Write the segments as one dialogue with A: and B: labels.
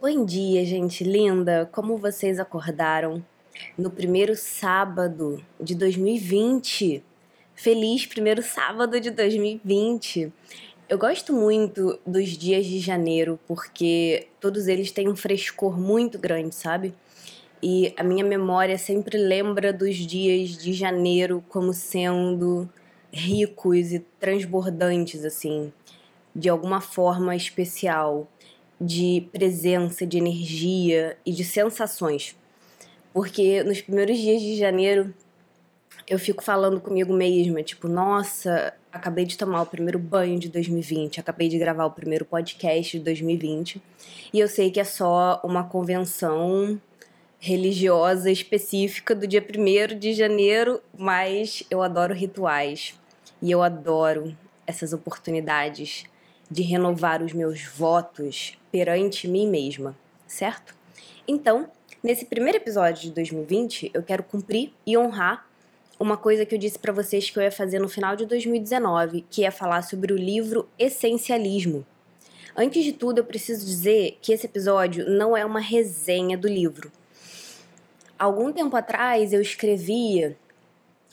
A: Bom dia, gente linda! Como vocês acordaram no primeiro sábado de 2020? Feliz primeiro sábado de 2020! Eu gosto muito dos dias de janeiro porque todos eles têm um frescor muito grande, sabe? E a minha memória sempre lembra dos dias de janeiro como sendo ricos e transbordantes, assim, de alguma forma especial de presença, de energia e de sensações. Porque nos primeiros dias de janeiro eu fico falando comigo mesma, tipo, nossa, acabei de tomar o primeiro banho de 2020, acabei de gravar o primeiro podcast de 2020, e eu sei que é só uma convenção religiosa específica do dia 1 de janeiro, mas eu adoro rituais e eu adoro essas oportunidades de renovar os meus votos perante mim mesma, certo? Então, nesse primeiro episódio de 2020, eu quero cumprir e honrar uma coisa que eu disse para vocês que eu ia fazer no final de 2019, que é falar sobre o livro Essencialismo. Antes de tudo, eu preciso dizer que esse episódio não é uma resenha do livro. Algum tempo atrás eu escrevia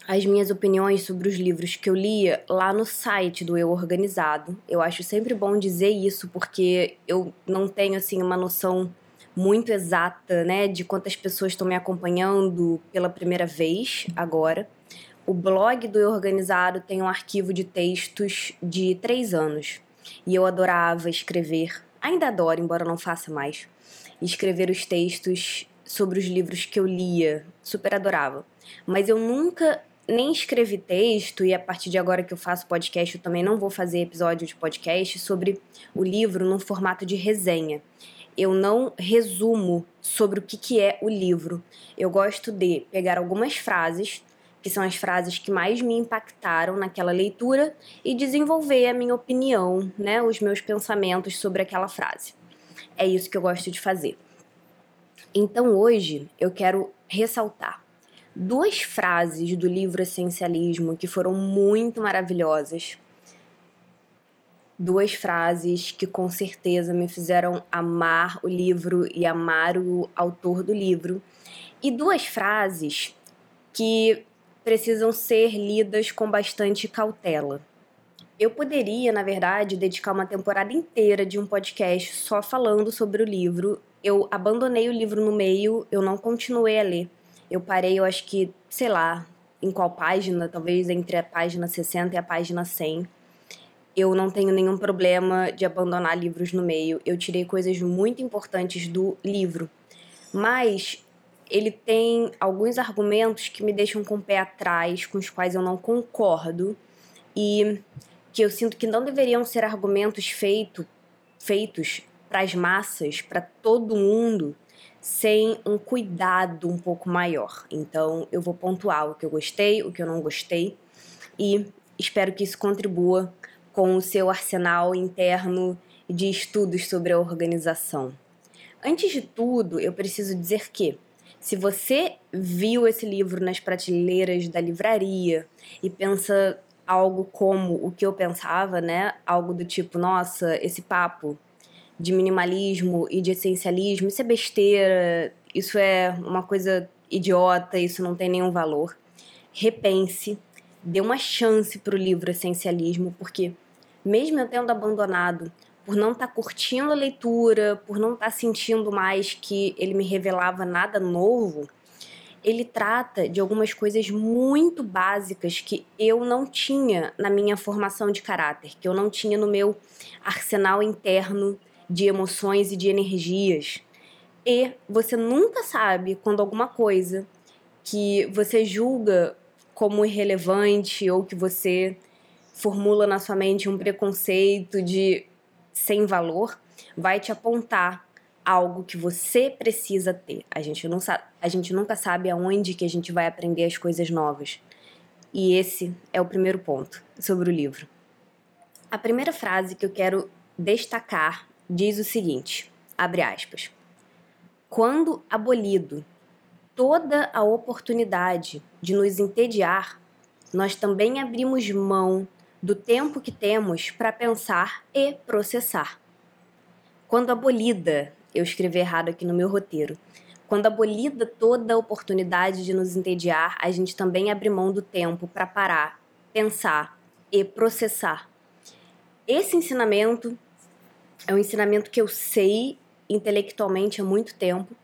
A: as minhas opiniões sobre os livros que eu lia lá no site do Eu Organizado. Eu acho sempre bom dizer isso porque eu não tenho assim uma noção muito exata, né, de quantas pessoas estão me acompanhando pela primeira vez agora. O blog do Eu Organizado tem um arquivo de textos de três anos e eu adorava escrever, ainda adoro, embora não faça mais, escrever os textos sobre os livros que eu lia, super adorava. Mas eu nunca nem escrevi texto e a partir de agora que eu faço podcast, eu também não vou fazer episódio de podcast sobre o livro num formato de resenha. Eu não resumo sobre o que, que é o livro. Eu gosto de pegar algumas frases, que são as frases que mais me impactaram naquela leitura, e desenvolver a minha opinião, né, os meus pensamentos sobre aquela frase. É isso que eu gosto de fazer. Então hoje eu quero ressaltar duas frases do livro Essencialismo que foram muito maravilhosas. Duas frases que com certeza me fizeram amar o livro e amar o autor do livro. E duas frases que precisam ser lidas com bastante cautela. Eu poderia, na verdade, dedicar uma temporada inteira de um podcast só falando sobre o livro. Eu abandonei o livro no meio, eu não continuei a ler eu parei, eu acho que, sei lá, em qual página, talvez entre a página 60 e a página 100. Eu não tenho nenhum problema de abandonar livros no meio. Eu tirei coisas muito importantes do livro. Mas ele tem alguns argumentos que me deixam com o pé atrás, com os quais eu não concordo e que eu sinto que não deveriam ser argumentos feito, feitos para as massas, para todo mundo, sem um cuidado um pouco maior. Então, eu vou pontuar o que eu gostei, o que eu não gostei e espero que isso contribua com o seu arsenal interno de estudos sobre a organização. Antes de tudo, eu preciso dizer que se você viu esse livro nas prateleiras da livraria e pensa algo como o que eu pensava, né? Algo do tipo, nossa, esse papo de minimalismo e de essencialismo, isso é besteira, isso é uma coisa idiota, isso não tem nenhum valor. Repense, dê uma chance para o livro Essencialismo, porque mesmo eu tendo abandonado por não estar tá curtindo a leitura, por não estar tá sentindo mais que ele me revelava nada novo, ele trata de algumas coisas muito básicas que eu não tinha na minha formação de caráter, que eu não tinha no meu arsenal interno de emoções e de energias. E você nunca sabe quando alguma coisa que você julga como irrelevante ou que você formula na sua mente um preconceito de sem valor vai te apontar algo que você precisa ter. A gente não sabe, a gente nunca sabe aonde que a gente vai aprender as coisas novas. E esse é o primeiro ponto sobre o livro. A primeira frase que eu quero destacar diz o seguinte: abre aspas. Quando abolido toda a oportunidade de nos entediar, nós também abrimos mão do tempo que temos para pensar e processar. Quando abolida eu escrevi errado aqui no meu roteiro. Quando abolida toda a oportunidade de nos entediar, a gente também abre mão do tempo para parar, pensar e processar. Esse ensinamento é um ensinamento que eu sei intelectualmente há muito tempo,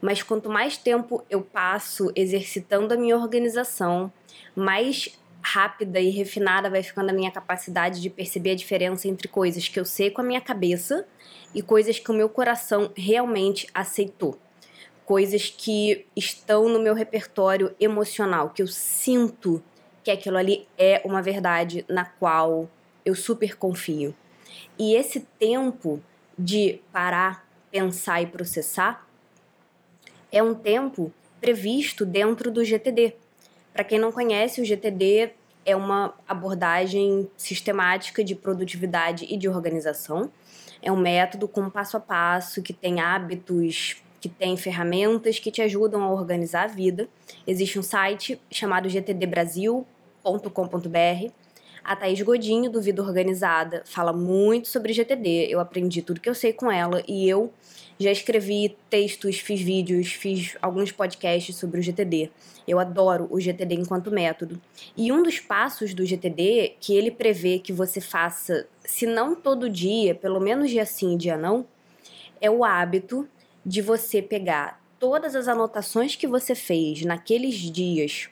A: mas quanto mais tempo eu passo exercitando a minha organização, mais rápida e refinada vai ficando a minha capacidade de perceber a diferença entre coisas que eu sei com a minha cabeça e coisas que o meu coração realmente aceitou. Coisas que estão no meu repertório emocional, que eu sinto que aquilo ali é uma verdade na qual eu super confio. E esse tempo de parar, pensar e processar é um tempo previsto dentro do GTD. Para quem não conhece, o GTD é uma abordagem sistemática de produtividade e de organização. É um método com passo a passo que tem hábitos, que tem ferramentas que te ajudam a organizar a vida. Existe um site chamado gtdbrasil.com.br a Thaís Godinho, do Vida Organizada, fala muito sobre GTD. Eu aprendi tudo que eu sei com ela e eu já escrevi textos, fiz vídeos, fiz alguns podcasts sobre o GTD. Eu adoro o GTD enquanto método. E um dos passos do GTD que ele prevê que você faça, se não todo dia, pelo menos dia sim e dia não, é o hábito de você pegar todas as anotações que você fez naqueles dias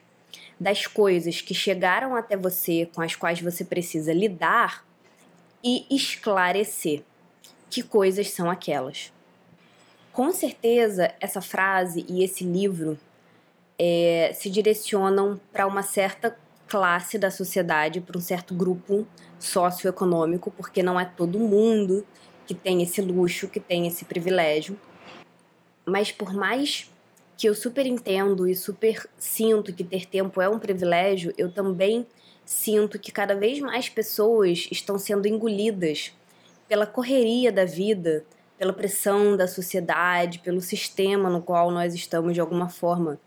A: das coisas que chegaram até você, com as quais você precisa lidar e esclarecer que coisas são aquelas. Com certeza, essa frase e esse livro é, se direcionam para uma certa classe da sociedade, para um certo grupo socioeconômico, porque não é todo mundo que tem esse luxo, que tem esse privilégio. Mas por mais que eu super entendo e super sinto que ter tempo é um privilégio, eu também sinto que cada vez mais pessoas estão sendo engolidas pela correria da vida, pela pressão da sociedade, pelo sistema no qual nós estamos de alguma forma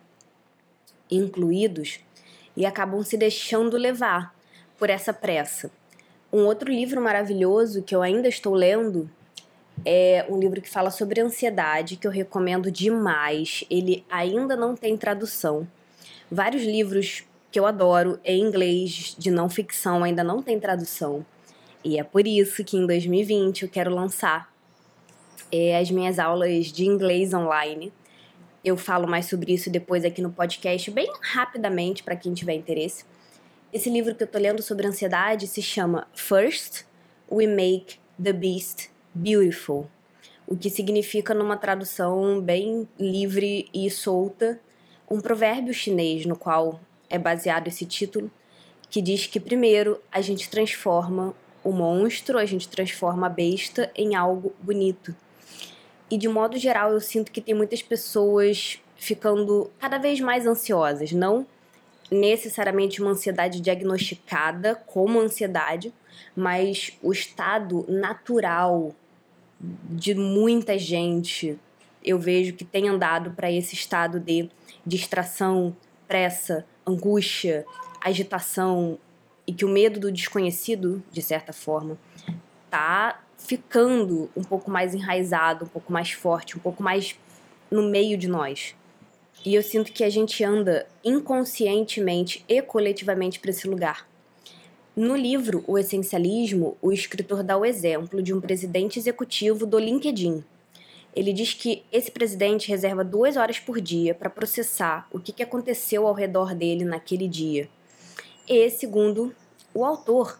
A: incluídos e acabam se deixando levar por essa pressa. Um outro livro maravilhoso que eu ainda estou lendo é um livro que fala sobre ansiedade, que eu recomendo demais. Ele ainda não tem tradução. Vários livros que eu adoro em inglês, de não ficção, ainda não tem tradução. E é por isso que em 2020 eu quero lançar é, as minhas aulas de inglês online. Eu falo mais sobre isso depois aqui no podcast, bem rapidamente, para quem tiver interesse. Esse livro que eu tô lendo sobre ansiedade se chama First We Make the Beast beautiful, o que significa, numa tradução bem livre e solta, um provérbio chinês no qual é baseado esse título, que diz que primeiro a gente transforma o monstro, a gente transforma a besta em algo bonito. E de modo geral, eu sinto que tem muitas pessoas ficando cada vez mais ansiosas, não necessariamente uma ansiedade diagnosticada como ansiedade, mas o estado natural de muita gente eu vejo que tem andado para esse estado de distração, pressa, angústia, agitação e que o medo do desconhecido, de certa forma, tá ficando um pouco mais enraizado, um pouco mais forte, um pouco mais no meio de nós. E eu sinto que a gente anda inconscientemente e coletivamente para esse lugar. No livro O Essencialismo, o escritor dá o exemplo de um presidente executivo do LinkedIn. Ele diz que esse presidente reserva duas horas por dia para processar o que aconteceu ao redor dele naquele dia. E, segundo o autor,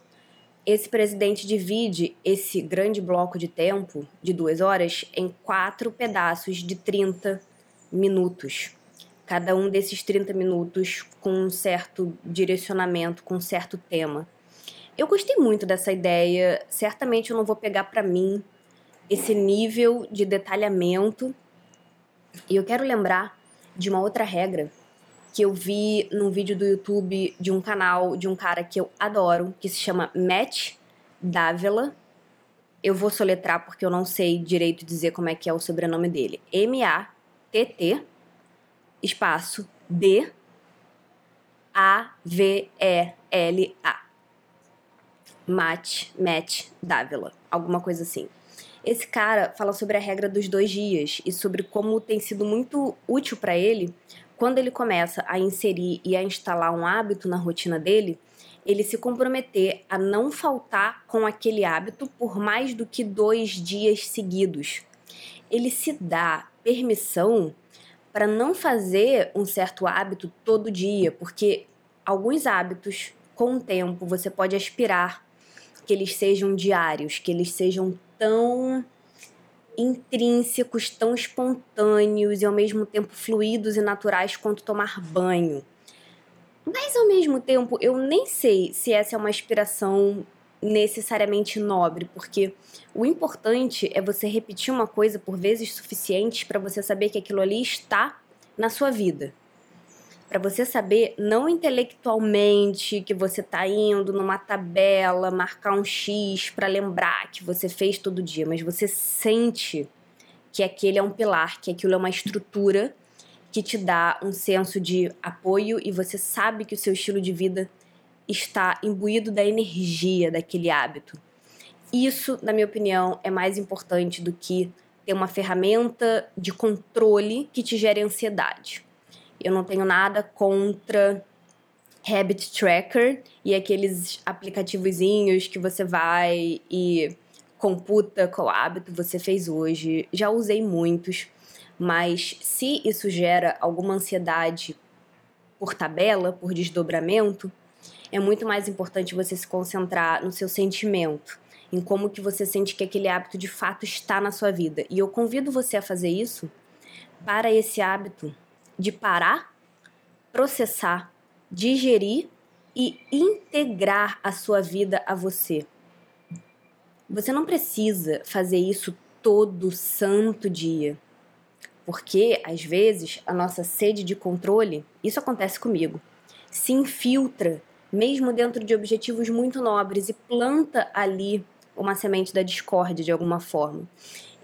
A: esse presidente divide esse grande bloco de tempo, de duas horas, em quatro pedaços de 30 minutos. Cada um desses 30 minutos com um certo direcionamento, com um certo tema. Eu gostei muito dessa ideia. Certamente eu não vou pegar para mim esse nível de detalhamento. E eu quero lembrar de uma outra regra que eu vi num vídeo do YouTube de um canal de um cara que eu adoro, que se chama Matt Davila. Eu vou soletrar porque eu não sei direito dizer como é que é o sobrenome dele. M-A-T-T espaço D A V E L A. Matt, Matt Dávila, alguma coisa assim. Esse cara fala sobre a regra dos dois dias e sobre como tem sido muito útil para ele quando ele começa a inserir e a instalar um hábito na rotina dele, ele se comprometer a não faltar com aquele hábito por mais do que dois dias seguidos. Ele se dá permissão para não fazer um certo hábito todo dia, porque alguns hábitos, com o tempo, você pode aspirar que eles sejam diários, que eles sejam tão intrínsecos, tão espontâneos e ao mesmo tempo fluidos e naturais quanto tomar banho. Mas ao mesmo tempo, eu nem sei se essa é uma inspiração necessariamente nobre, porque o importante é você repetir uma coisa por vezes suficientes para você saber que aquilo ali está na sua vida para você saber, não intelectualmente, que você tá indo numa tabela, marcar um X para lembrar que você fez todo dia, mas você sente que aquele é um pilar, que aquilo é uma estrutura que te dá um senso de apoio e você sabe que o seu estilo de vida está imbuído da energia daquele hábito. Isso, na minha opinião, é mais importante do que ter uma ferramenta de controle que te gere ansiedade. Eu não tenho nada contra Habit Tracker e aqueles aplicativozinhos que você vai e computa qual hábito você fez hoje. Já usei muitos, mas se isso gera alguma ansiedade por tabela, por desdobramento, é muito mais importante você se concentrar no seu sentimento, em como que você sente que aquele hábito de fato está na sua vida. E eu convido você a fazer isso para esse hábito de parar, processar, digerir e integrar a sua vida a você. Você não precisa fazer isso todo santo dia. Porque, às vezes, a nossa sede de controle, isso acontece comigo, se infiltra mesmo dentro de objetivos muito nobres e planta ali uma semente da discórdia de alguma forma.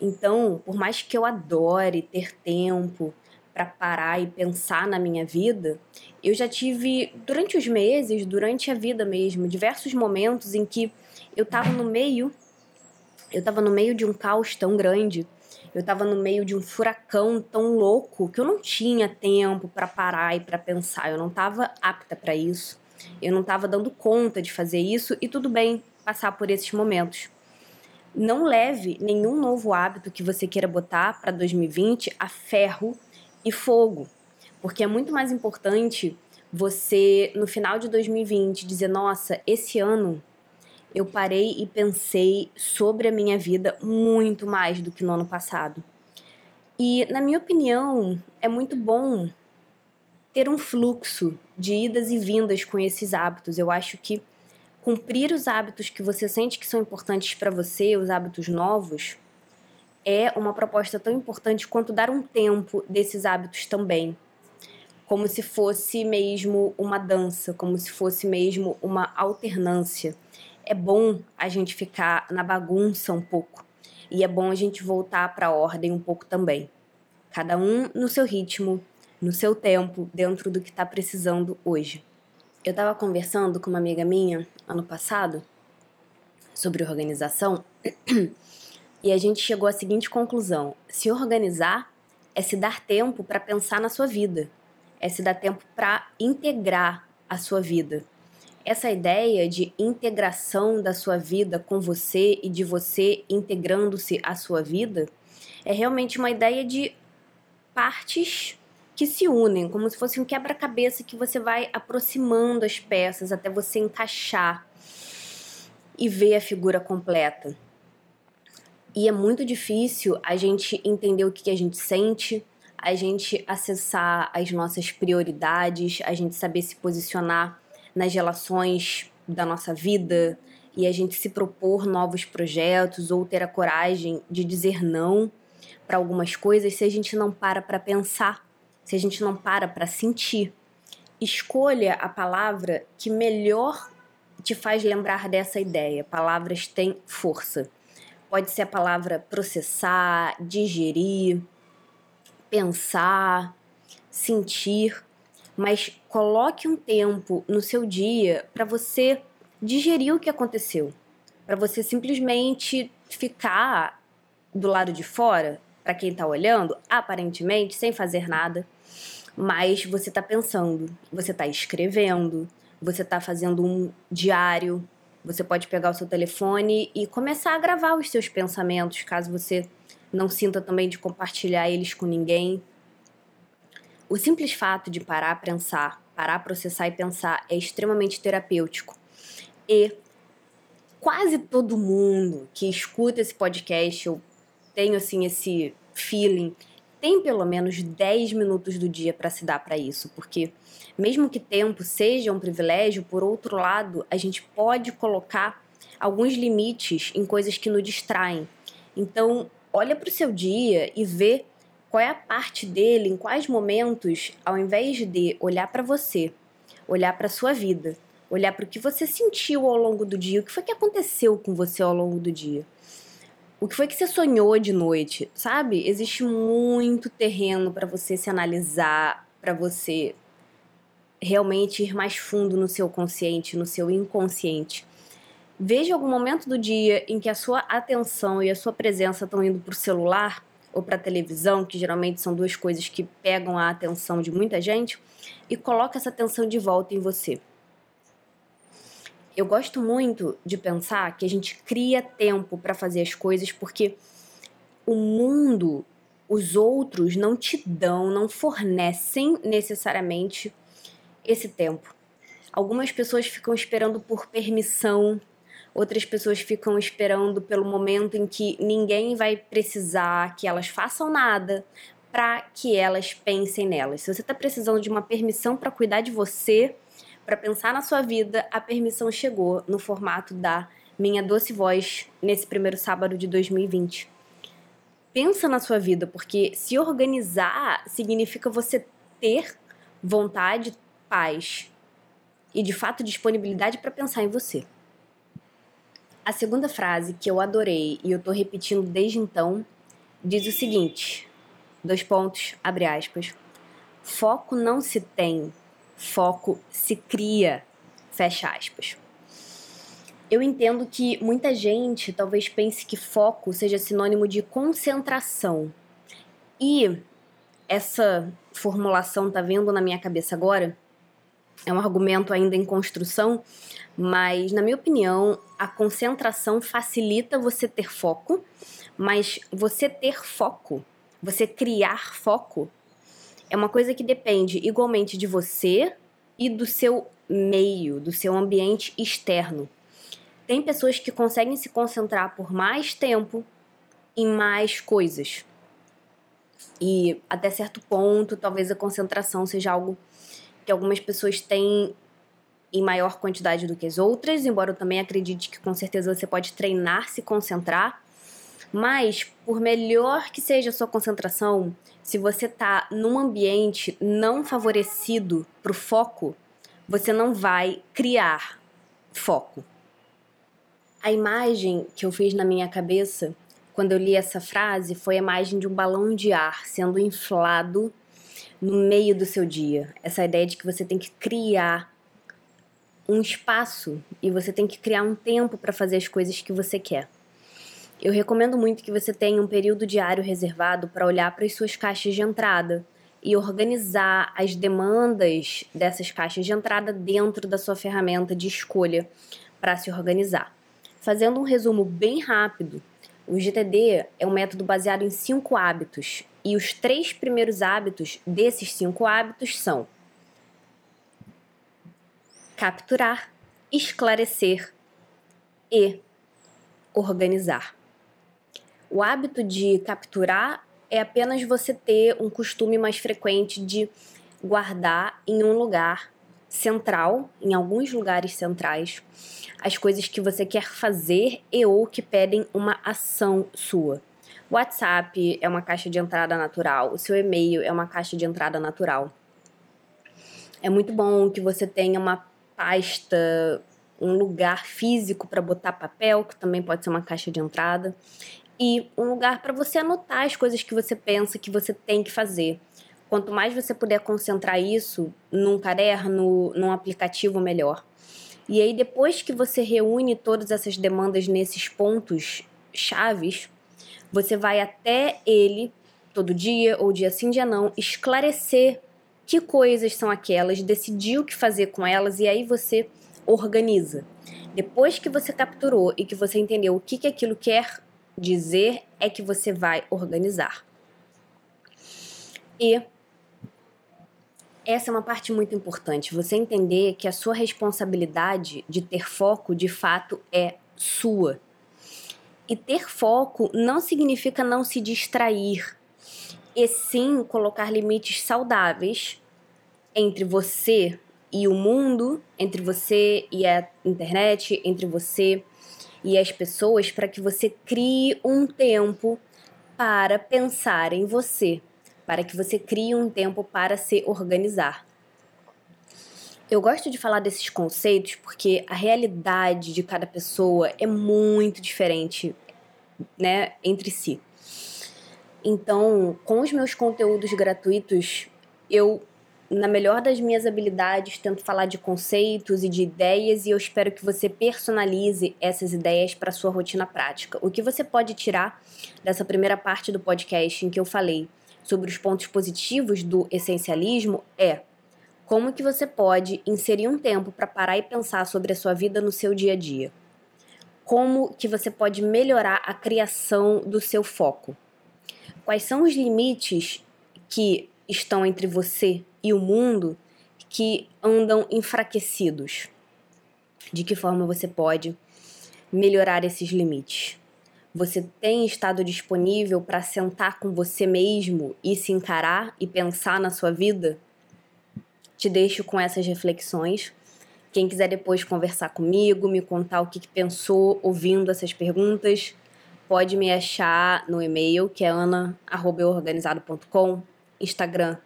A: Então, por mais que eu adore ter tempo, para parar e pensar na minha vida, eu já tive, durante os meses, durante a vida mesmo, diversos momentos em que eu estava no meio, eu estava no meio de um caos tão grande, eu estava no meio de um furacão tão louco que eu não tinha tempo para parar e para pensar, eu não estava apta para isso, eu não estava dando conta de fazer isso e tudo bem passar por esses momentos. Não leve nenhum novo hábito que você queira botar para 2020 a ferro e fogo. Porque é muito mais importante você, no final de 2020, dizer: nossa, esse ano eu parei e pensei sobre a minha vida muito mais do que no ano passado. E, na minha opinião, é muito bom ter um fluxo de idas e vindas com esses hábitos. Eu acho que cumprir os hábitos que você sente que são importantes para você, os hábitos novos, é uma proposta tão importante quanto dar um tempo desses hábitos também. Como se fosse mesmo uma dança, como se fosse mesmo uma alternância. É bom a gente ficar na bagunça um pouco e é bom a gente voltar para a ordem um pouco também. Cada um no seu ritmo, no seu tempo, dentro do que está precisando hoje. Eu estava conversando com uma amiga minha ano passado sobre organização E a gente chegou à seguinte conclusão: se organizar é se dar tempo para pensar na sua vida, é se dar tempo para integrar a sua vida. Essa ideia de integração da sua vida com você e de você integrando-se à sua vida é realmente uma ideia de partes que se unem, como se fosse um quebra-cabeça que você vai aproximando as peças até você encaixar e ver a figura completa. E é muito difícil a gente entender o que a gente sente, a gente acessar as nossas prioridades, a gente saber se posicionar nas relações da nossa vida e a gente se propor novos projetos ou ter a coragem de dizer não para algumas coisas se a gente não para para pensar, se a gente não para para sentir. Escolha a palavra que melhor te faz lembrar dessa ideia. Palavras têm força. Pode ser a palavra processar, digerir, pensar, sentir, mas coloque um tempo no seu dia para você digerir o que aconteceu, para você simplesmente ficar do lado de fora, para quem está olhando, aparentemente sem fazer nada, mas você está pensando, você está escrevendo, você está fazendo um diário, você pode pegar o seu telefone e começar a gravar os seus pensamentos, caso você não sinta também de compartilhar eles com ninguém. O simples fato de parar a pensar, parar a processar e pensar é extremamente terapêutico. E quase todo mundo que escuta esse podcast, eu tenho assim esse feeling, tem pelo menos 10 minutos do dia para se dar para isso, porque mesmo que tempo seja um privilégio, por outro lado, a gente pode colocar alguns limites em coisas que nos distraem. Então, olha para o seu dia e vê qual é a parte dele, em quais momentos, ao invés de olhar para você, olhar para sua vida, olhar para o que você sentiu ao longo do dia, o que foi que aconteceu com você ao longo do dia. O que foi que você sonhou de noite, sabe? Existe muito terreno para você se analisar, para você realmente ir mais fundo no seu consciente, no seu inconsciente. Veja algum momento do dia em que a sua atenção e a sua presença estão indo para o celular ou para a televisão, que geralmente são duas coisas que pegam a atenção de muita gente, e coloca essa atenção de volta em você. Eu gosto muito de pensar que a gente cria tempo para fazer as coisas porque o mundo, os outros não te dão, não fornecem necessariamente esse tempo. Algumas pessoas ficam esperando por permissão, outras pessoas ficam esperando pelo momento em que ninguém vai precisar que elas façam nada para que elas pensem nelas. Se você está precisando de uma permissão para cuidar de você, para pensar na sua vida, a permissão chegou no formato da Minha Doce Voz nesse primeiro sábado de 2020. Pensa na sua vida, porque se organizar significa você ter vontade, paz e de fato disponibilidade para pensar em você. A segunda frase que eu adorei e eu tô repetindo desde então diz o seguinte: dois pontos, abre aspas. Foco não se tem, foco se cria, fecha aspas. Eu entendo que muita gente talvez pense que foco seja sinônimo de concentração. E essa formulação tá vendo na minha cabeça agora? É um argumento ainda em construção, mas na minha opinião, a concentração facilita você ter foco, mas você ter foco, você criar foco, é uma coisa que depende igualmente de você e do seu meio, do seu ambiente externo. Tem pessoas que conseguem se concentrar por mais tempo em mais coisas. E até certo ponto, talvez a concentração seja algo que algumas pessoas têm em maior quantidade do que as outras, embora eu também acredite que com certeza você pode treinar se concentrar. Mas, por melhor que seja a sua concentração, se você está num ambiente não favorecido para o foco, você não vai criar foco. A imagem que eu fiz na minha cabeça quando eu li essa frase foi a imagem de um balão de ar sendo inflado no meio do seu dia. Essa ideia de que você tem que criar um espaço e você tem que criar um tempo para fazer as coisas que você quer. Eu recomendo muito que você tenha um período diário reservado para olhar para as suas caixas de entrada e organizar as demandas dessas caixas de entrada dentro da sua ferramenta de escolha para se organizar. Fazendo um resumo bem rápido, o GTD é um método baseado em cinco hábitos e os três primeiros hábitos desses cinco hábitos são capturar, esclarecer e organizar. O hábito de capturar é apenas você ter um costume mais frequente de guardar em um lugar central, em alguns lugares centrais, as coisas que você quer fazer e ou que pedem uma ação sua. WhatsApp é uma caixa de entrada natural, o seu e-mail é uma caixa de entrada natural. É muito bom que você tenha uma pasta, um lugar físico para botar papel, que também pode ser uma caixa de entrada, e um lugar para você anotar as coisas que você pensa que você tem que fazer. Quanto mais você puder concentrar isso num caderno, num aplicativo, melhor. E aí, depois que você reúne todas essas demandas nesses pontos chaves, Você vai até ele todo dia ou dia sim, dia não, esclarecer que coisas são aquelas, decidir o que fazer com elas e aí você organiza. Depois que você capturou e que você entendeu o que, que aquilo quer dizer, é que você vai organizar. E essa é uma parte muito importante, você entender que a sua responsabilidade de ter foco de fato é sua. E ter foco não significa não se distrair, e sim colocar limites saudáveis entre você e o mundo, entre você e a internet, entre você e as pessoas, para que você crie um tempo para pensar em você, para que você crie um tempo para se organizar. Eu gosto de falar desses conceitos porque a realidade de cada pessoa é muito diferente, né, entre si. Então, com os meus conteúdos gratuitos, eu, na melhor das minhas habilidades, tento falar de conceitos e de ideias e eu espero que você personalize essas ideias para sua rotina prática. O que você pode tirar dessa primeira parte do podcast em que eu falei sobre os pontos positivos do essencialismo é como que você pode inserir um tempo para parar e pensar sobre a sua vida no seu dia a dia. Como que você pode melhorar a criação do seu foco Quais são os limites que estão entre você e o mundo que andam enfraquecidos? De que forma você pode melhorar esses limites? Você tem estado disponível para sentar com você mesmo e se encarar e pensar na sua vida? Te deixo com essas reflexões. Quem quiser depois conversar comigo, me contar o que, que pensou ouvindo essas perguntas, pode me achar no e-mail, que é ana.organizado.com, Instagram,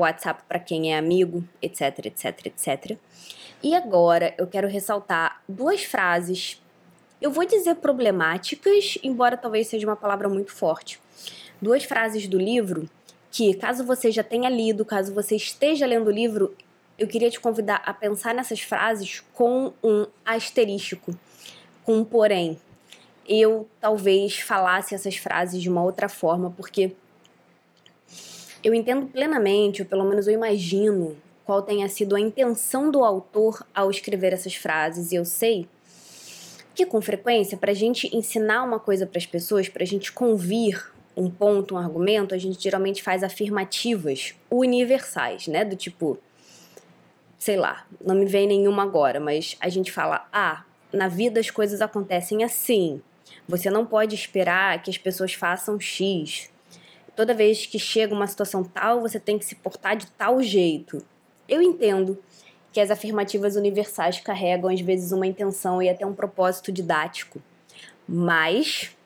A: WhatsApp para quem é amigo, etc, etc, etc. E agora eu quero ressaltar duas frases, eu vou dizer problemáticas, embora talvez seja uma palavra muito forte. Duas frases do livro que, caso você já tenha lido, caso você esteja lendo o livro, eu queria te convidar a pensar nessas frases com um asterístico, com um porém, eu talvez falasse essas frases de uma outra forma, porque eu entendo plenamente, ou pelo menos eu imagino, qual tenha sido a intenção do autor ao escrever essas frases, e eu sei que com frequência, para a gente ensinar uma coisa para as pessoas, para a gente convir um ponto, um argumento, a gente geralmente faz afirmativas universais, né? Do tipo, sei lá, não me vem nenhuma agora, mas a gente fala, ah, na vida as coisas acontecem assim. Você não pode esperar que as pessoas façam X. Toda vez que chega uma situação tal, você tem que se portar de tal jeito. Eu entendo que as afirmativas universais carregam às vezes uma intenção e até um propósito didático. Mas,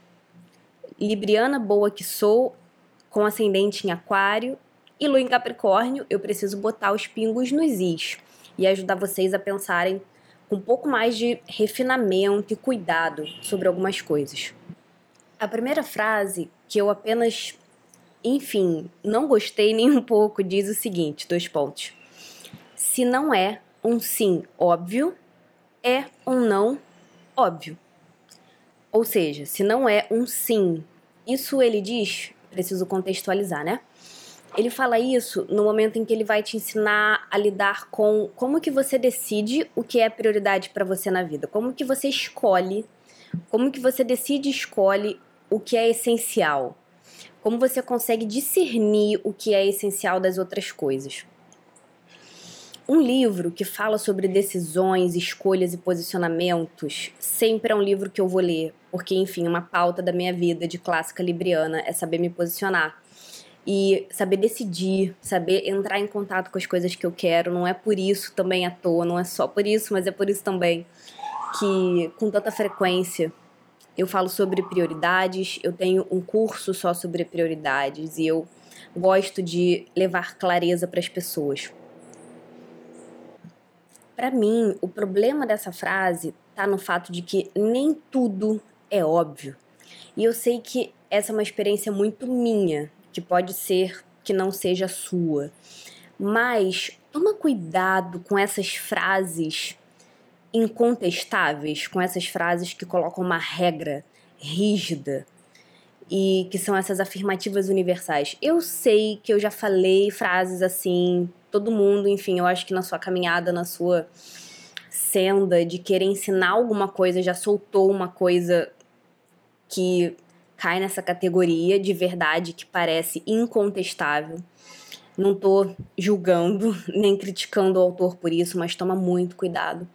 A: libriana boa que sou, com ascendente em aquário e lua em capricórnio, eu preciso botar os pingos nos is e ajudar vocês a pensarem com um pouco mais de refinamento e cuidado sobre algumas coisas. A primeira frase, que eu apenas, enfim, não gostei nem um pouco, diz o seguinte: dois pontos. Se não é um sim óbvio, é um não óbvio. Ou seja, se não é um sim, isso ele diz, preciso contextualizar, né? Ele fala isso no momento em que ele vai te ensinar a lidar com como que você decide o que é prioridade para você na vida, como que você escolhe, como que você decide e escolhe o que é essencial, como você consegue discernir o que é essencial das outras coisas. Um livro que fala sobre decisões, escolhas e posicionamentos sempre é um livro que eu vou ler, porque, enfim, uma pauta da minha vida de clássica libriana é saber me posicionar e saber decidir, saber entrar em contato com as coisas que eu quero. Não é por isso também à toa, não é só por isso, mas é por isso também que com tanta frequência eu falo sobre prioridades. Eu tenho um curso só sobre prioridades e eu gosto de levar clareza para as pessoas. Para mim, o problema dessa frase está no fato de que nem tudo é óbvio. E eu sei que essa é uma experiência muito minha, que pode ser que não seja sua. Mas toma cuidado com essas frases incontestáveis, com essas frases que colocam uma regra rígida e que são essas afirmativas universais. Eu sei que eu já falei frases assim, todo mundo, enfim, eu acho que na sua caminhada, na sua senda de querer ensinar alguma coisa, já soltou uma coisa que cai nessa categoria de verdade que parece incontestável. Não tô julgando nem criticando o autor por isso, mas toma muito cuidado.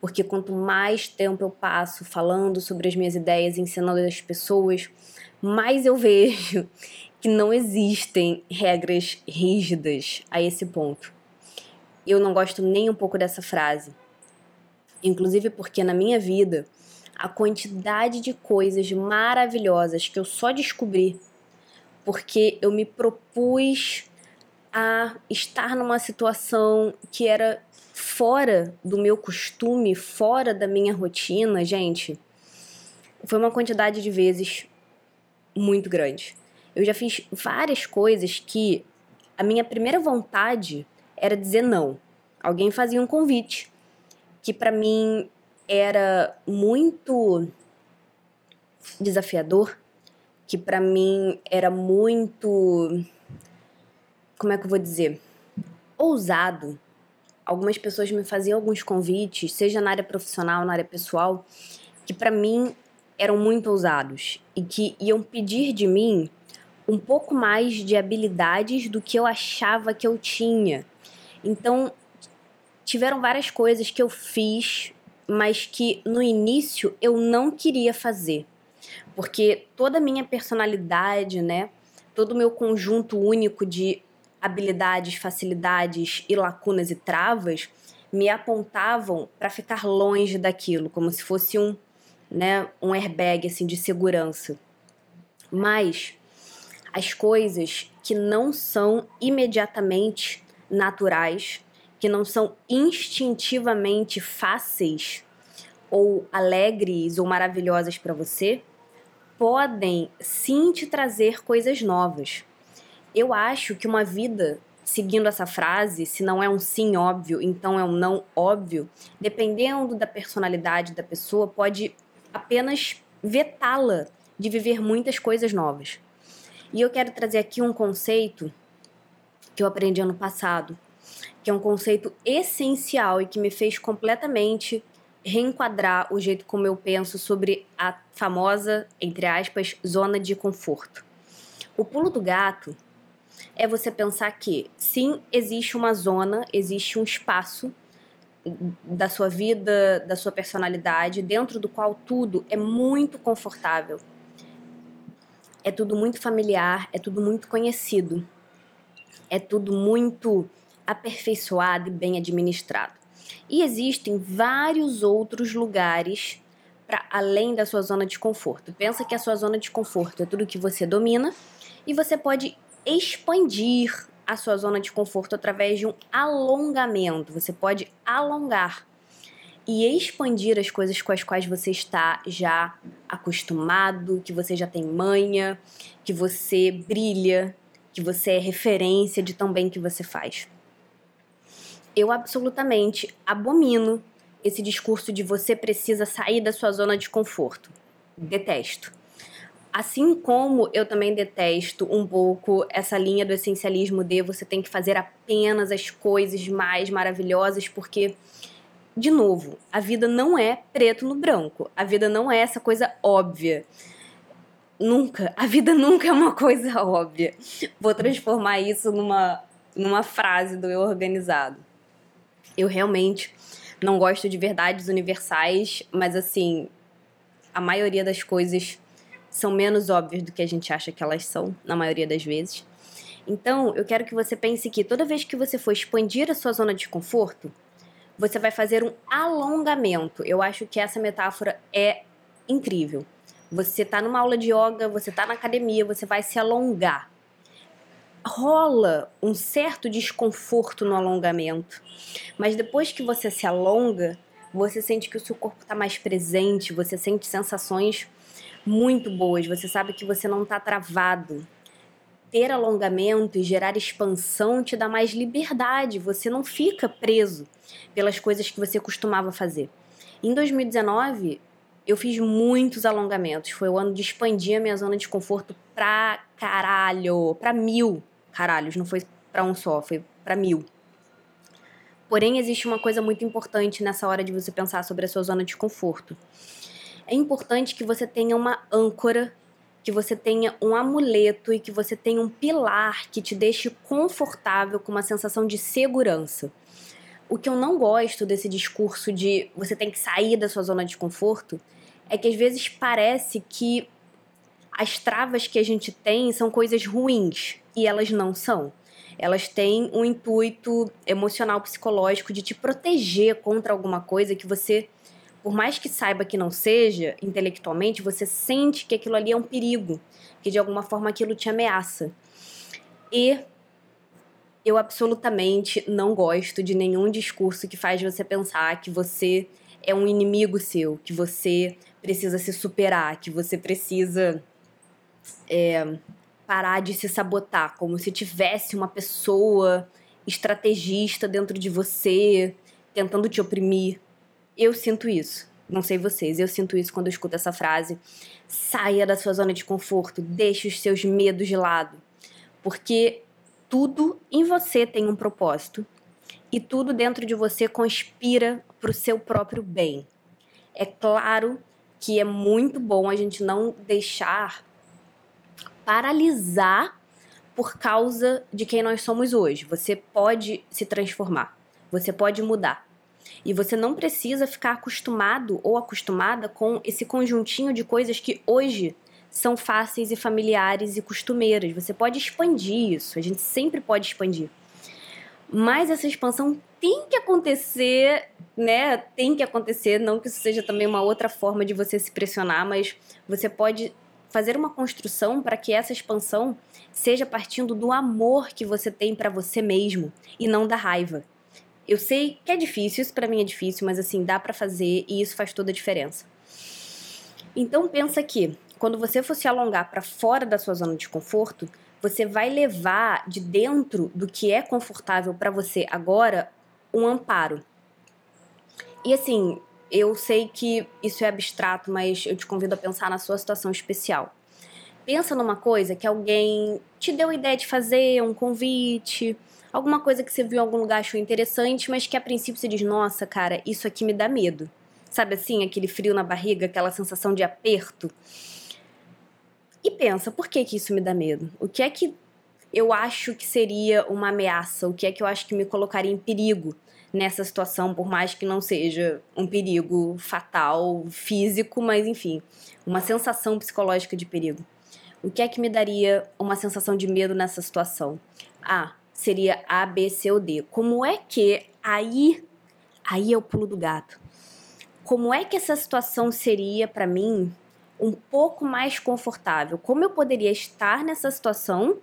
A: Porque quanto mais tempo eu passo falando sobre as minhas ideias, ensinando as pessoas, mais eu vejo que não existem regras rígidas a esse ponto. Eu não gosto nem um pouco dessa frase. Inclusive porque na minha vida, a quantidade de coisas maravilhosas que eu só descobri porque eu me propus a estar numa situação que era fora do meu costume, fora da minha rotina, gente, foi uma quantidade de vezes muito grande. Eu já fiz várias coisas que a minha primeira vontade era dizer não. Alguém fazia um convite que para mim era muito desafiador, que para mim era muito como é que eu vou dizer? Ousado. Algumas pessoas me faziam alguns convites, seja na área profissional, na área pessoal, que para mim eram muito ousados e que iam pedir de mim um pouco mais de habilidades do que eu achava que eu tinha. Então, tiveram várias coisas que eu fiz, mas que no início eu não queria fazer. Porque toda a minha personalidade, né, todo o meu conjunto único de habilidades, facilidades e lacunas e travas me apontavam para ficar longe daquilo, como se fosse um, né, um airbag assim de segurança. Mas as coisas que não são imediatamente naturais, que não são instintivamente fáceis ou alegres ou maravilhosas para você, podem sim te trazer coisas novas. Eu acho que uma vida seguindo essa frase, se não é um sim óbvio, então é um não óbvio, dependendo da personalidade da pessoa, pode apenas vetá-la de viver muitas coisas novas. E eu quero trazer aqui um conceito que eu aprendi ano passado, que é um conceito essencial e que me fez completamente reenquadrar o jeito como eu penso sobre a famosa, entre aspas, zona de conforto. O pulo do gato é você pensar que sim, existe uma zona, existe um espaço da sua vida, da sua personalidade, dentro do qual tudo é muito confortável. É tudo muito familiar, é tudo muito conhecido. É tudo muito aperfeiçoado e bem administrado. E existem vários outros lugares para além da sua zona de conforto. Pensa que a sua zona de conforto é tudo que você domina e você pode expandir a sua zona de conforto através de um alongamento. Você pode alongar e expandir as coisas com as quais você está já acostumado, que você já tem manha, que você brilha, que você é referência de tão bem que você faz. Eu absolutamente abomino esse discurso de você precisa sair da sua zona de conforto. Detesto. Assim como eu também detesto um pouco essa linha do essencialismo de você tem que fazer apenas as coisas mais maravilhosas, porque, de novo, a vida não é preto no branco. A vida não é essa coisa óbvia. Nunca. A vida nunca é uma coisa óbvia. Vou transformar isso numa, numa frase do Eu Organizado. Eu realmente não gosto de verdades universais, mas assim, a maioria das coisas são menos óbvias do que a gente acha que elas são, na maioria das vezes. Então, eu quero que você pense que toda vez que você for expandir a sua zona de conforto, você vai fazer um alongamento. Eu acho que essa metáfora é incrível. Você está numa aula de yoga, você está na academia, você vai se alongar. Rola um certo desconforto no alongamento, mas depois que você se alonga, você sente que o seu corpo está mais presente, você sente sensações muito boas. Você sabe que você não está travado. Ter alongamento e gerar expansão te dá mais liberdade. Você não fica preso pelas coisas que você costumava fazer. Em 2019, eu fiz muitos alongamentos. Foi o ano de expandir a minha zona de conforto pra caralho, pra mil caralhos. Não foi pra um só, foi pra mil. Porém, existe uma coisa muito importante nessa hora de você pensar sobre a sua zona de conforto. É importante que você tenha uma âncora, que você tenha um amuleto e que você tenha um pilar que te deixe confortável com uma sensação de segurança. O que eu não gosto desse discurso de você tem que sair da sua zona de conforto é que às vezes parece que as travas que a gente tem são coisas ruins e elas não são elas têm um intuito emocional, psicológico de te proteger contra alguma coisa que você, por mais que saiba que não seja, intelectualmente, você sente que aquilo ali é um perigo, que de alguma forma aquilo te ameaça. E eu absolutamente não gosto de nenhum discurso que faz você pensar que você é um inimigo seu, que você precisa se superar, que você precisa é, parar de se sabotar, como se tivesse uma pessoa estrategista dentro de você, tentando te oprimir. Eu sinto isso. Não sei vocês, eu sinto isso quando eu escuto essa frase. Saia da sua zona de conforto, deixe os seus medos de lado. Porque tudo em você tem um propósito e tudo dentro de você conspira para o seu próprio bem. É claro que é muito bom a gente não deixar paralisar por causa de quem nós somos hoje. Você pode se transformar, você pode mudar. E você não precisa ficar acostumado ou acostumada com esse conjuntinho de coisas que hoje são fáceis e familiares e costumeiras. Você pode expandir isso, a gente sempre pode expandir. Mas essa expansão tem que acontecer, né? Tem que acontecer, não que isso seja também uma outra forma de você se pressionar, mas você pode fazer uma construção para que essa expansão seja partindo do amor que você tem para você mesmo e não da raiva. Eu sei que é difícil, isso para mim é difícil, mas assim, dá para fazer e isso faz toda a diferença. Então pensa que quando você for se alongar para fora da sua zona de conforto, você vai levar de dentro do que é confortável para você agora um amparo. E assim, eu sei que isso é abstrato, mas eu te convido a pensar na sua situação especial. Pensa numa coisa que alguém te deu a ideia de fazer, um convite, alguma coisa que você viu em algum lugar achou interessante, mas que a princípio você diz: "Nossa, cara, isso aqui me dá medo". Sabe assim, aquele frio na barriga, aquela sensação de aperto? E pensa, por que que isso me dá medo? O que é que eu acho que seria uma ameaça? O que é que eu acho que me colocaria em perigo? nessa situação, por mais que não seja um perigo fatal, físico, mas enfim, uma sensação psicológica de perigo. O que é que me daria uma sensação de medo nessa situação? A seria A, B, C ou D. Como é que aí aí é o pulo do gato. Como é que essa situação seria para mim um pouco mais confortável? Como eu poderia estar nessa situação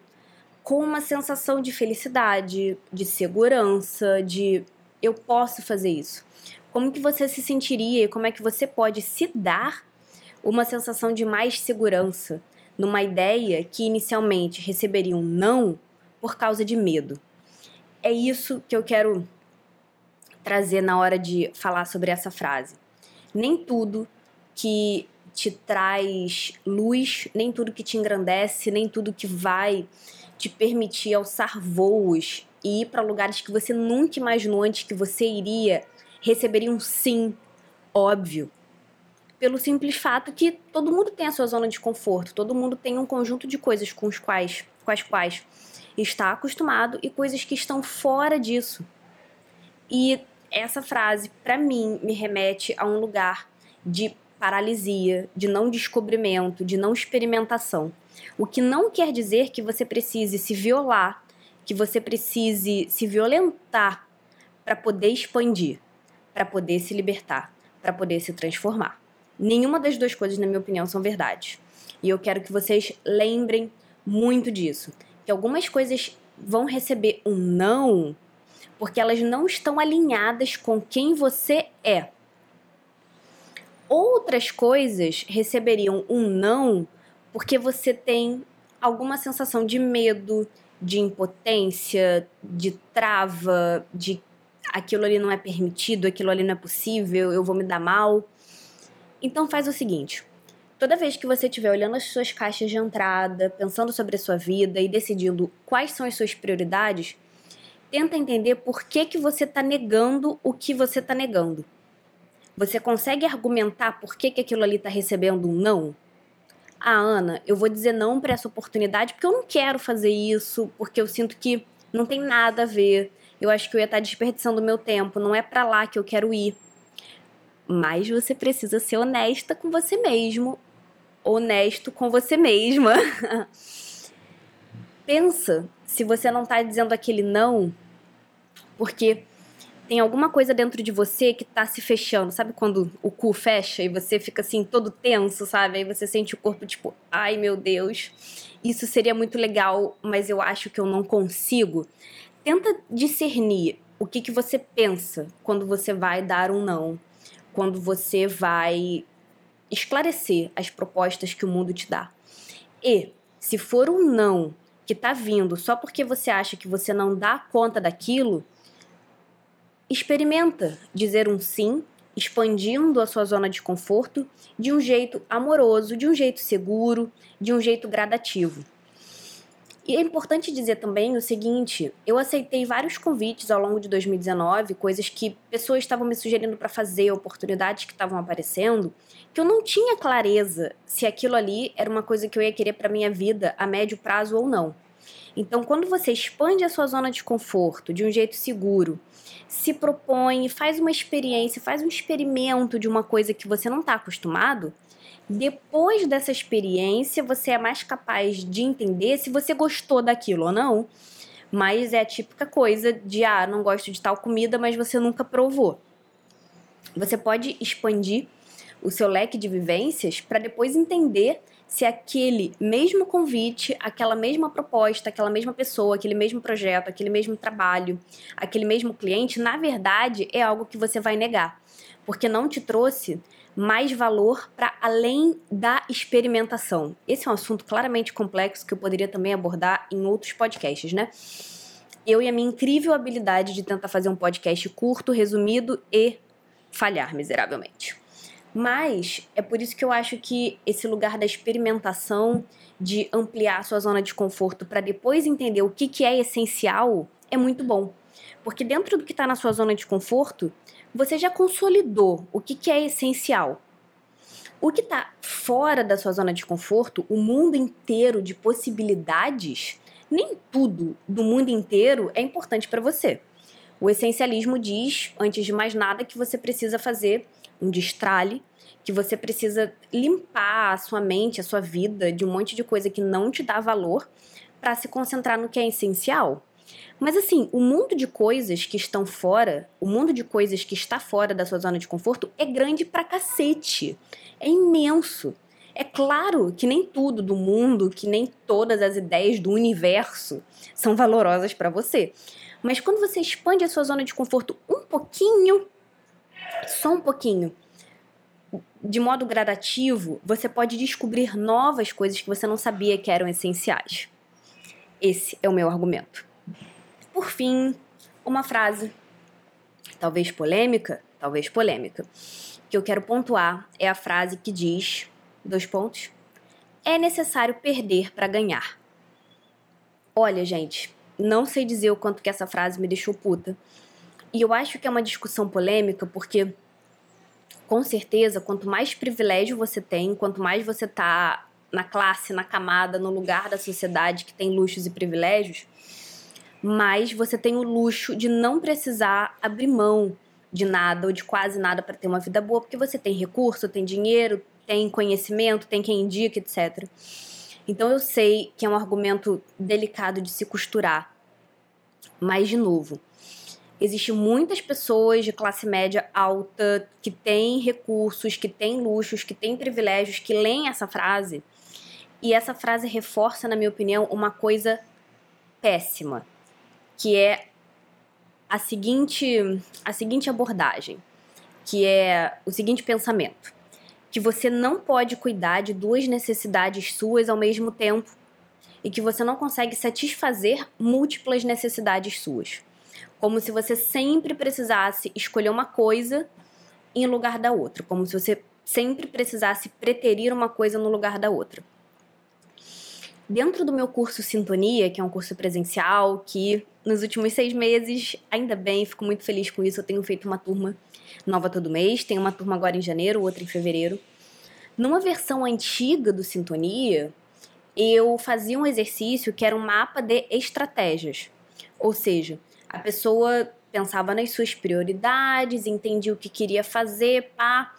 A: com uma sensação de felicidade, de segurança, de eu posso fazer isso? Como que você se sentiria e como é que você pode se dar uma sensação de mais segurança numa ideia que inicialmente receberia um não por causa de medo? É isso que eu quero trazer na hora de falar sobre essa frase. Nem tudo que te traz luz, nem tudo que te engrandece, nem tudo que vai te permitir alçar voos e ir para lugares que você nunca imaginou antes que você iria, receberia um sim óbvio. Pelo simples fato que todo mundo tem a sua zona de conforto, todo mundo tem um conjunto de coisas com, os quais, com as quais está acostumado e coisas que estão fora disso. E essa frase, para mim, me remete a um lugar de paralisia, de não descobrimento, de não experimentação. O que não quer dizer que você precise se violar que você precise se violentar para poder expandir, para poder se libertar, para poder se transformar. Nenhuma das duas coisas, na minha opinião, são verdades. E eu quero que vocês lembrem muito disso. Que algumas coisas vão receber um não porque elas não estão alinhadas com quem você é. Outras coisas receberiam um não porque você tem alguma sensação de medo, de impotência, de trava, de aquilo ali não é permitido, aquilo ali não é possível, eu vou me dar mal. Então faz o seguinte: toda vez que você estiver olhando as suas caixas de entrada, pensando sobre a sua vida e decidindo quais são as suas prioridades, tenta entender por que, que você está negando o que você está negando. Você consegue argumentar por que, que aquilo ali está recebendo um não? Ah, Ana, eu vou dizer não para essa oportunidade porque eu não quero fazer isso, porque eu sinto que não tem nada a ver. Eu acho que eu ia estar tá desperdiçando meu tempo, não é para lá que eu quero ir. Mas você precisa ser honesta com você mesmo, honesto com você mesma. Pensa se você não tá dizendo aquele não porque tem alguma coisa dentro de você que tá se fechando. Sabe quando o cu fecha e você fica assim todo tenso, sabe? Aí você sente o corpo tipo, ai meu Deus, isso seria muito legal, mas eu acho que eu não consigo. Tenta discernir o que, que você pensa quando você vai dar um não, quando você vai esclarecer as propostas que o mundo te dá. E se for um não que tá vindo só porque você acha que você não dá conta daquilo, Experimenta dizer um sim, expandindo a sua zona de conforto de um jeito amoroso, de um jeito seguro, de um jeito gradativo. E é importante dizer também o seguinte: eu aceitei vários convites ao longo de 2019, coisas que pessoas estavam me sugerindo para fazer, oportunidades que estavam aparecendo, que eu não tinha clareza se aquilo ali era uma coisa que eu ia querer para minha vida a médio prazo ou não. Então, quando você expande a sua zona de conforto de um jeito seguro, se propõe, faz uma experiência, faz um experimento de uma coisa que você não está acostumado, depois dessa experiência você é mais capaz de entender se você gostou daquilo ou não. Mas é a típica coisa de ah, não gosto de tal comida, mas você nunca provou. Você pode expandir o seu leque de vivências para depois entender se aquele mesmo convite, aquela mesma proposta, aquela mesma pessoa, aquele mesmo projeto, aquele mesmo trabalho, aquele mesmo cliente, na verdade é algo que você vai negar, porque não te trouxe mais valor para além da experimentação. Esse é um assunto claramente complexo que eu poderia também abordar em outros podcasts, né? Eu e a minha incrível habilidade de tentar fazer um podcast curto, resumido e falhar miseravelmente. Mas é por isso que eu acho que esse lugar da experimentação, de ampliar sua zona de conforto para depois entender o que, que é essencial, é muito bom. Porque dentro do que está na sua zona de conforto, você já consolidou o que, que é essencial. O que está fora da sua zona de conforto, o mundo inteiro de possibilidades, nem tudo do mundo inteiro é importante para você. O essencialismo diz, antes de mais nada, que você precisa fazer um destralhe, que você precisa limpar a sua mente, a sua vida de um monte de coisa que não te dá valor para se concentrar no que é essencial. Mas assim, o mundo de coisas que estão fora, o mundo de coisas que está fora da sua zona de conforto é grande pra cacete. É imenso. É claro que nem tudo do mundo, que nem todas as ideias do universo são valorosas para você. Mas quando você expande a sua zona de conforto um pouquinho, só um pouquinho, de modo gradativo, você pode descobrir novas coisas que você não sabia que eram essenciais. Esse é o meu argumento. Por fim, uma frase, talvez polêmica, talvez polêmica, que eu quero pontuar é a frase que diz: dois pontos. É necessário perder para ganhar. Olha, gente, não sei dizer o quanto que essa frase me deixou puta. E eu acho que é uma discussão polêmica porque com certeza, quanto mais privilégio você tem, quanto mais você tá na classe, na camada, no lugar da sociedade que tem luxos e privilégios, mais você tem o luxo de não precisar abrir mão de nada ou de quase nada para ter uma vida boa, porque você tem recurso, tem dinheiro, tem conhecimento, tem quem indica, etc. Então eu sei que é um argumento delicado de se costurar. Mas, de novo, Existem muitas pessoas de classe média alta que têm recursos, que têm luxos, que têm privilégios, que leem essa frase. E essa frase reforça, na minha opinião, uma coisa péssima, que é a seguinte, a seguinte abordagem, que é o seguinte pensamento: que você não pode cuidar de duas necessidades suas ao mesmo tempo e que você não consegue satisfazer múltiplas necessidades suas. Como se você sempre precisasse escolher uma coisa em lugar da outra. Como se você sempre precisasse preterir uma coisa no lugar da outra. Dentro do meu curso Sintonia, que é um curso presencial, que nos últimos seis meses, ainda bem, fico muito feliz com isso, eu tenho feito uma turma nova todo mês, tem uma turma agora em janeiro, outra em fevereiro. Numa versão antiga do Sintonia, eu fazia um exercício que era um mapa de estratégias. Ou seja, a pessoa pensava nas suas prioridades, entendia o que queria fazer, pá,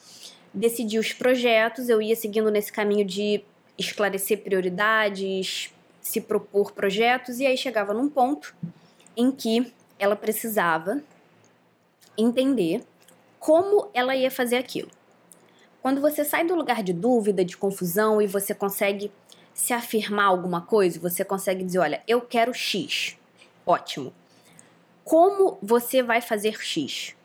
A: decidia os projetos, eu ia seguindo nesse caminho de esclarecer prioridades, se propor projetos, e aí chegava num ponto em que ela precisava entender como ela ia fazer aquilo. Quando você sai do lugar de dúvida, de confusão e você consegue se afirmar alguma coisa, você consegue dizer: olha, eu quero X. Ótimo. Como você vai fazer X?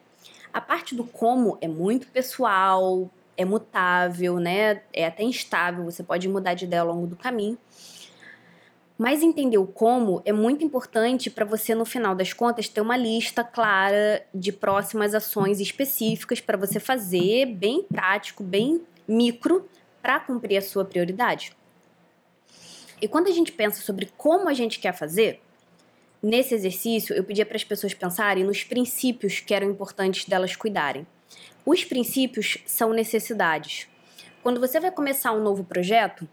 A: A parte do como é muito pessoal, é mutável, né? É até instável, você pode mudar de ideia ao longo do caminho. Mas entender o como é muito importante para você, no final das contas, ter uma lista clara de próximas ações específicas para você fazer, bem prático, bem micro, para cumprir a sua prioridade. E quando a gente pensa sobre como a gente quer fazer, nesse exercício eu pedia para as pessoas pensarem nos princípios que eram importantes delas cuidarem. Os princípios são necessidades. Quando você vai começar um novo projeto,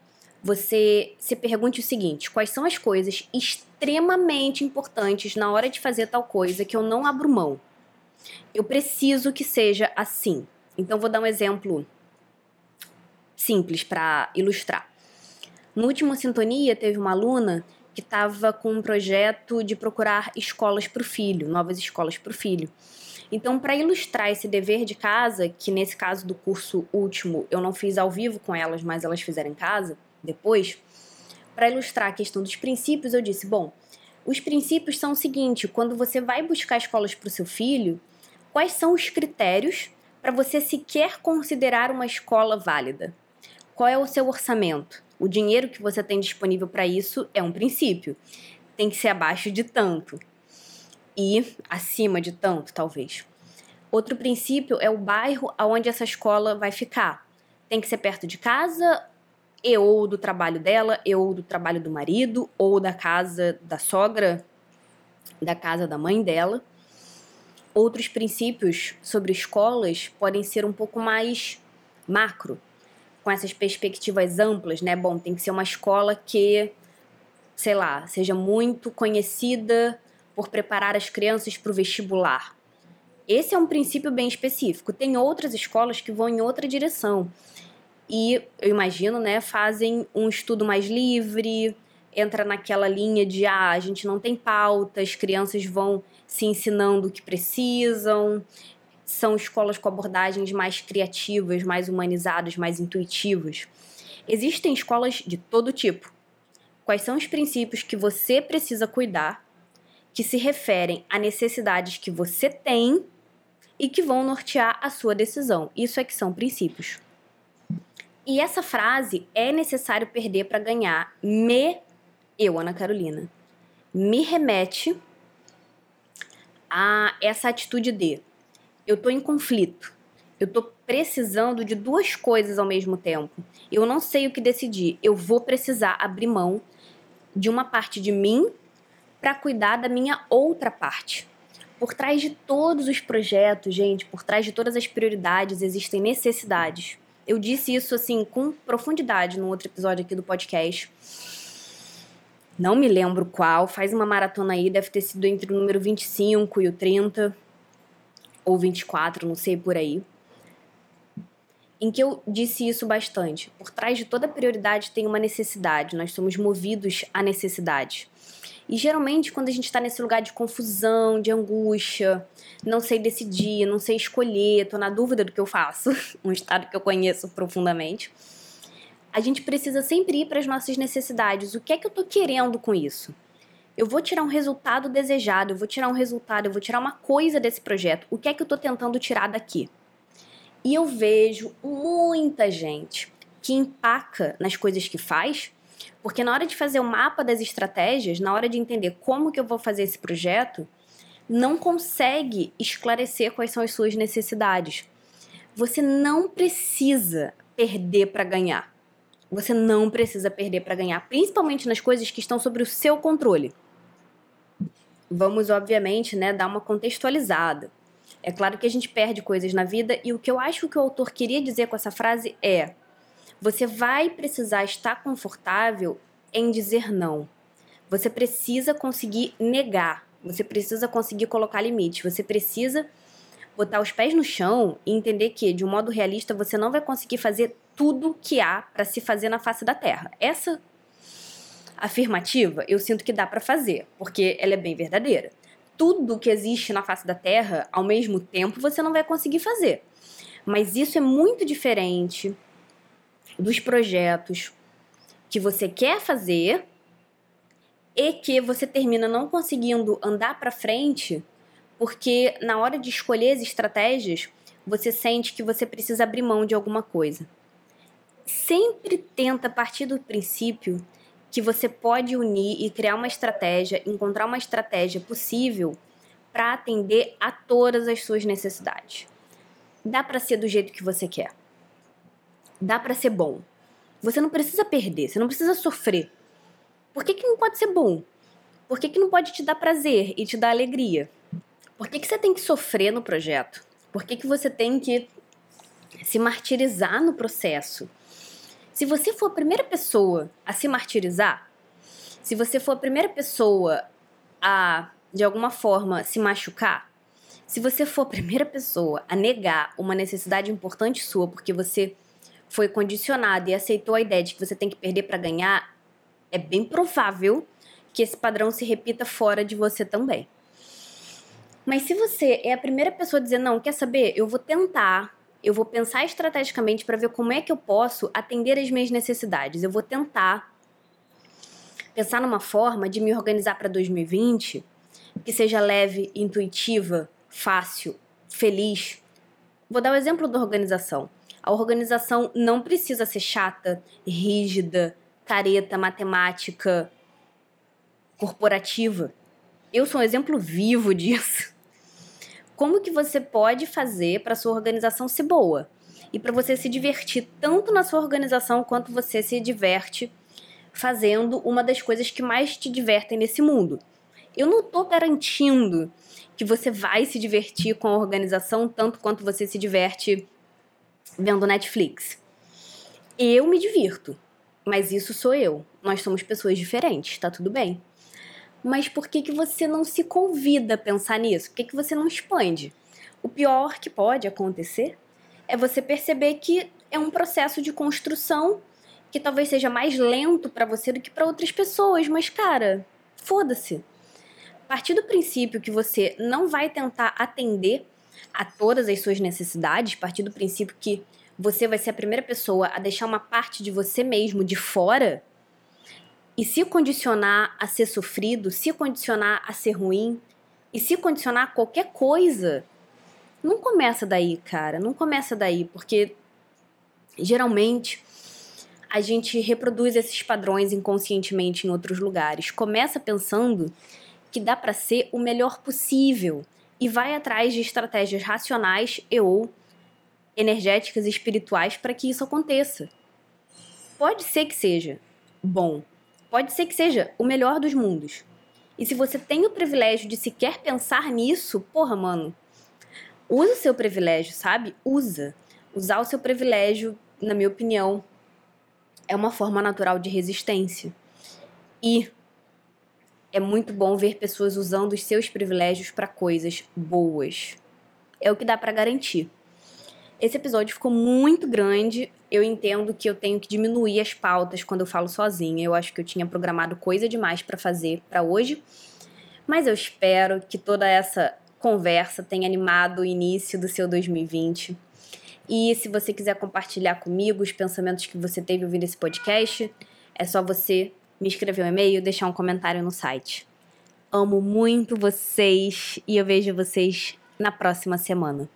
A: você se pergunte o seguinte: quais são as coisas extremamente importantes na hora de fazer tal coisa que eu não abro mão? Eu preciso que seja assim. Então, vou dar um exemplo simples para ilustrar. No último Sintonia, teve uma aluna que estava com um projeto de procurar escolas para o filho, novas escolas para o filho. Então, para ilustrar esse dever de casa, que nesse caso do curso último eu não fiz ao vivo com elas, mas elas fizeram em casa, depois, para ilustrar a questão dos princípios, eu disse: bom, os princípios são o seguinte: quando você vai buscar escolas para o seu filho, quais são os critérios para você sequer considerar uma escola válida? Qual é o seu orçamento? O dinheiro que você tem disponível para isso é um princípio. Tem que ser abaixo de tanto e acima de tanto, talvez. Outro princípio é o bairro aonde essa escola vai ficar. Tem que ser perto de casa e ou do trabalho dela, e ou do trabalho do marido, ou da casa da sogra, da casa da mãe dela. Outros princípios sobre escolas podem ser um pouco mais macro, com essas perspectivas amplas, né? Bom, tem que ser uma escola que, sei lá, seja muito conhecida por preparar as crianças para o vestibular. Esse é um princípio bem específico. Tem outras escolas que vão em outra direção e eu imagino, né, fazem um estudo mais livre, entra naquela linha de ah, a gente não tem pauta, as crianças vão se ensinando o que precisam. São escolas com abordagens mais criativas, mais humanizadas, mais intuitivas. Existem escolas de todo tipo. Quais são os princípios que você precisa cuidar que se referem a necessidades que você tem e que vão nortear a sua decisão? Isso é que são princípios. E essa frase é necessário perder para ganhar. Me, eu, Ana Carolina, me remete a essa atitude de eu tô em conflito. Eu tô precisando de duas coisas ao mesmo tempo. Eu não sei o que decidir. Eu vou precisar abrir mão de uma parte de mim para cuidar da minha outra parte. Por trás de todos os projetos, gente, por trás de todas as prioridades existem necessidades. Eu disse isso assim com profundidade no outro episódio aqui do podcast. Não me lembro qual, faz uma maratona aí, deve ter sido entre o número 25 e o 30 ou 24, não sei por aí. Em que eu disse isso bastante. Por trás de toda prioridade tem uma necessidade, nós somos movidos à necessidade. E geralmente, quando a gente está nesse lugar de confusão, de angústia, não sei decidir, não sei escolher, tô na dúvida do que eu faço, um estado que eu conheço profundamente, a gente precisa sempre ir para as nossas necessidades. O que é que eu tô querendo com isso? Eu vou tirar um resultado desejado, eu vou tirar um resultado, eu vou tirar uma coisa desse projeto. O que é que eu tô tentando tirar daqui? E eu vejo muita gente que empaca nas coisas que faz porque na hora de fazer o mapa das estratégias, na hora de entender como que eu vou fazer esse projeto, não consegue esclarecer quais são as suas necessidades. Você não precisa perder para ganhar. Você não precisa perder para ganhar, principalmente nas coisas que estão sobre o seu controle. Vamos, obviamente, né, dar uma contextualizada. É claro que a gente perde coisas na vida e o que eu acho que o autor queria dizer com essa frase é: você vai precisar estar confortável em dizer não. Você precisa conseguir negar. Você precisa conseguir colocar limite. Você precisa botar os pés no chão e entender que, de um modo realista, você não vai conseguir fazer tudo que há para se fazer na face da Terra. Essa afirmativa eu sinto que dá para fazer, porque ela é bem verdadeira. Tudo que existe na face da Terra, ao mesmo tempo, você não vai conseguir fazer. Mas isso é muito diferente dos projetos que você quer fazer e que você termina não conseguindo andar para frente porque na hora de escolher as estratégias, você sente que você precisa abrir mão de alguma coisa. Sempre tenta partir do princípio que você pode unir e criar uma estratégia, encontrar uma estratégia possível para atender a todas as suas necessidades. Dá para ser do jeito que você quer. Dá para ser bom. Você não precisa perder, você não precisa sofrer. Por que, que não pode ser bom? Por que, que não pode te dar prazer e te dar alegria? Por que, que você tem que sofrer no projeto? Por que, que você tem que se martirizar no processo? Se você for a primeira pessoa a se martirizar, se você for a primeira pessoa a, de alguma forma, se machucar, se você for a primeira pessoa a negar uma necessidade importante sua porque você foi condicionado e aceitou a ideia de que você tem que perder para ganhar, é bem provável que esse padrão se repita fora de você também. Mas se você é a primeira pessoa a dizer, não, quer saber? Eu vou tentar, eu vou pensar estrategicamente para ver como é que eu posso atender as minhas necessidades. Eu vou tentar pensar numa forma de me organizar para 2020 que seja leve, intuitiva, fácil, feliz. Vou dar o exemplo da organização. A organização não precisa ser chata, rígida, careta, matemática, corporativa. Eu sou um exemplo vivo disso. Como que você pode fazer para sua organização ser boa? E para você se divertir tanto na sua organização quanto você se diverte fazendo uma das coisas que mais te divertem nesse mundo. Eu não estou garantindo que você vai se divertir com a organização tanto quanto você se diverte vendo Netflix. Eu me divirto, mas isso sou eu. Nós somos pessoas diferentes, tá tudo bem mas por que, que você não se convida a pensar nisso? Por que, que você não expande? O pior que pode acontecer é você perceber que é um processo de construção que talvez seja mais lento para você do que para outras pessoas, mas cara, foda-se. A partir do princípio que você não vai tentar atender a todas as suas necessidades, partir do princípio que você vai ser a primeira pessoa a deixar uma parte de você mesmo de fora, e se condicionar a ser sofrido, se condicionar a ser ruim e se condicionar a qualquer coisa, não começa daí, cara. Não começa daí, porque geralmente a gente reproduz esses padrões inconscientemente em outros lugares. Começa pensando que dá para ser o melhor possível e vai atrás de estratégias racionais e ou energéticas e espirituais para que isso aconteça. Pode ser que seja bom, Pode ser que seja o melhor dos mundos. E se você tem o privilégio de sequer pensar nisso, porra, mano, usa o seu privilégio, sabe? Usa. Usar o seu privilégio, na minha opinião, é uma forma natural de resistência. E é muito bom ver pessoas usando os seus privilégios para coisas boas. É o que dá para garantir. Esse episódio ficou muito grande. Eu entendo que eu tenho que diminuir as pautas quando eu falo sozinha. Eu acho que eu tinha programado coisa demais para fazer para hoje. Mas eu espero que toda essa conversa tenha animado o início do seu 2020. E se você quiser compartilhar comigo os pensamentos que você teve ouvindo esse podcast, é só você me escrever um e-mail, deixar um comentário no site. Amo muito vocês e eu vejo vocês na próxima semana.